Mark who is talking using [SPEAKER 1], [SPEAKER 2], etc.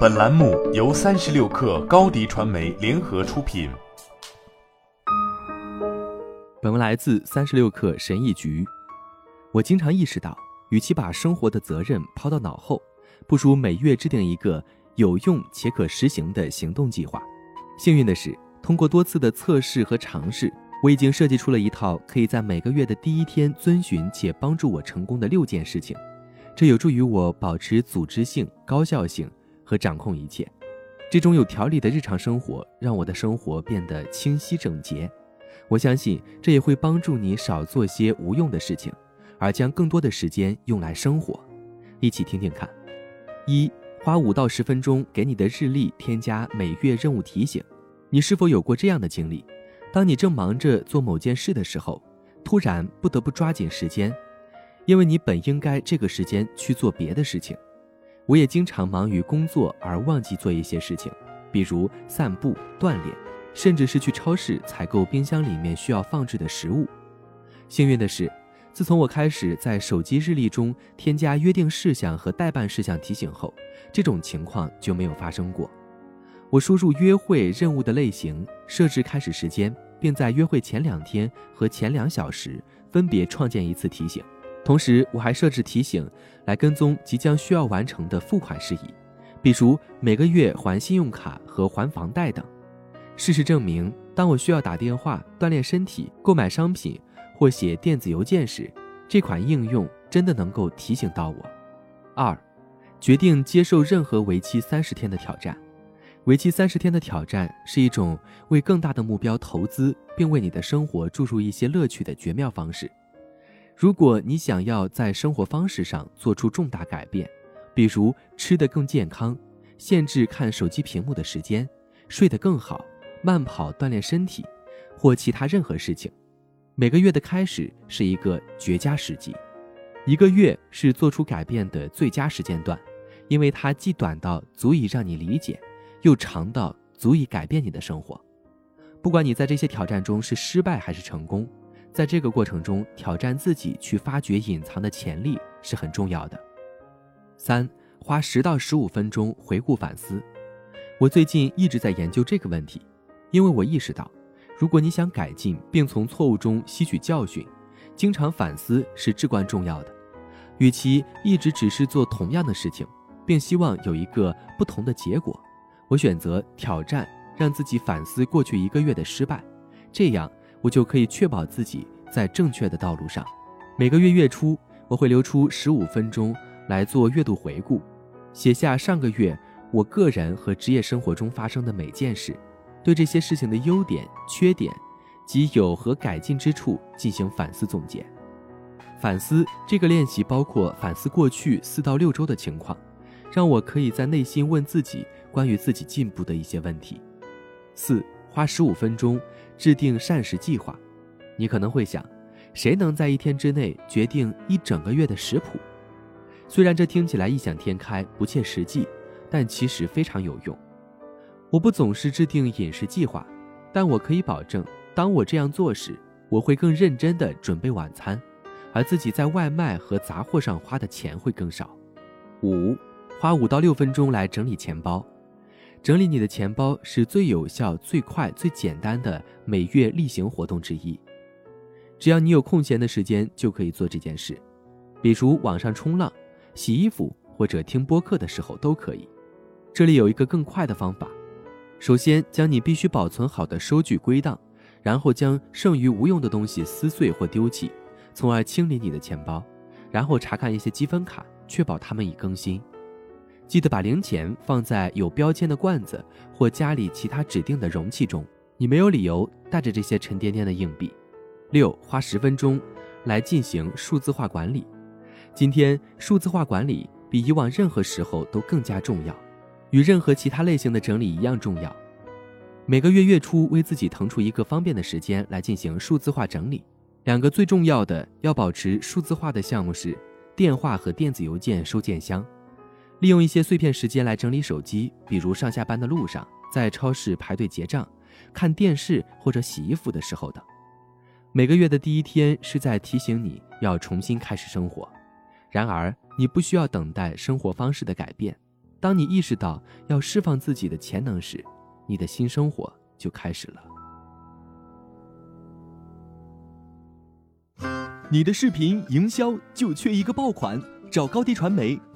[SPEAKER 1] 本栏目由三十六氪高低传媒联合出品。
[SPEAKER 2] 本文来自三十六氪神译局。我经常意识到，与其把生活的责任抛到脑后，不如每月制定一个有用且可实行的行动计划。幸运的是，通过多次的测试和尝试，我已经设计出了一套可以在每个月的第一天遵循且帮助我成功的六件事情。这有助于我保持组织性、高效性和掌控一切。这种有条理的日常生活让我的生活变得清晰整洁。我相信这也会帮助你少做些无用的事情，而将更多的时间用来生活。一起听听看：一、花五到十分钟给你的日历添加每月任务提醒。你是否有过这样的经历？当你正忙着做某件事的时候，突然不得不抓紧时间。因为你本应该这个时间去做别的事情，我也经常忙于工作而忘记做一些事情，比如散步、锻炼，甚至是去超市采购冰箱里面需要放置的食物。幸运的是，自从我开始在手机日历中添加约定事项和待办事项提醒后，这种情况就没有发生过。我输入约会任务的类型，设置开始时间，并在约会前两天和前两小时分别创建一次提醒。同时，我还设置提醒来跟踪即将需要完成的付款事宜，比如每个月还信用卡和还房贷等。事实证明，当我需要打电话、锻炼身体、购买商品或写电子邮件时，这款应用真的能够提醒到我。二，决定接受任何为期三十天的挑战。为期三十天的挑战是一种为更大的目标投资，并为你的生活注入一些乐趣的绝妙方式。如果你想要在生活方式上做出重大改变，比如吃得更健康、限制看手机屏幕的时间、睡得更好、慢跑锻炼身体，或其他任何事情，每个月的开始是一个绝佳时机。一个月是做出改变的最佳时间段，因为它既短到足以让你理解，又长到足以改变你的生活。不管你在这些挑战中是失败还是成功。在这个过程中，挑战自己去发掘隐藏的潜力是很重要的。三，花十到十五分钟回顾反思。我最近一直在研究这个问题，因为我意识到，如果你想改进并从错误中吸取教训，经常反思是至关重要的。与其一直只是做同样的事情，并希望有一个不同的结果，我选择挑战，让自己反思过去一个月的失败，这样。我就可以确保自己在正确的道路上。每个月月初，我会留出十五分钟来做月度回顾，写下上个月我个人和职业生活中发生的每件事，对这些事情的优点、缺点及有何改进之处进行反思总结。反思这个练习包括反思过去四到六周的情况，让我可以在内心问自己关于自己进步的一些问题。四。花十五分钟制定膳食计划，你可能会想，谁能在一天之内决定一整个月的食谱？虽然这听起来异想天开、不切实际，但其实非常有用。我不总是制定饮食计划，但我可以保证，当我这样做时，我会更认真地准备晚餐，而自己在外卖和杂货上花的钱会更少。五，花五到六分钟来整理钱包。整理你的钱包是最有效、最快、最简单的每月例行活动之一。只要你有空闲的时间，就可以做这件事，比如网上冲浪、洗衣服或者听播客的时候都可以。这里有一个更快的方法：首先将你必须保存好的收据归档，然后将剩余无用的东西撕碎或丢弃，从而清理你的钱包，然后查看一些积分卡，确保它们已更新。记得把零钱放在有标签的罐子或家里其他指定的容器中。你没有理由带着这些沉甸甸的硬币。六，花十分钟来进行数字化管理。今天，数字化管理比以往任何时候都更加重要，与任何其他类型的整理一样重要。每个月月初，为自己腾出一个方便的时间来进行数字化整理。两个最重要的要保持数字化的项目是电话和电子邮件收件箱。利用一些碎片时间来整理手机，比如上下班的路上，在超市排队结账、看电视或者洗衣服的时候等。每个月的第一天是在提醒你要重新开始生活，然而你不需要等待生活方式的改变，
[SPEAKER 3] 当你意识到要释放自己的潜能时，你的新生活就开始了。
[SPEAKER 2] 你的视频营销就缺一个爆款，找高低传媒，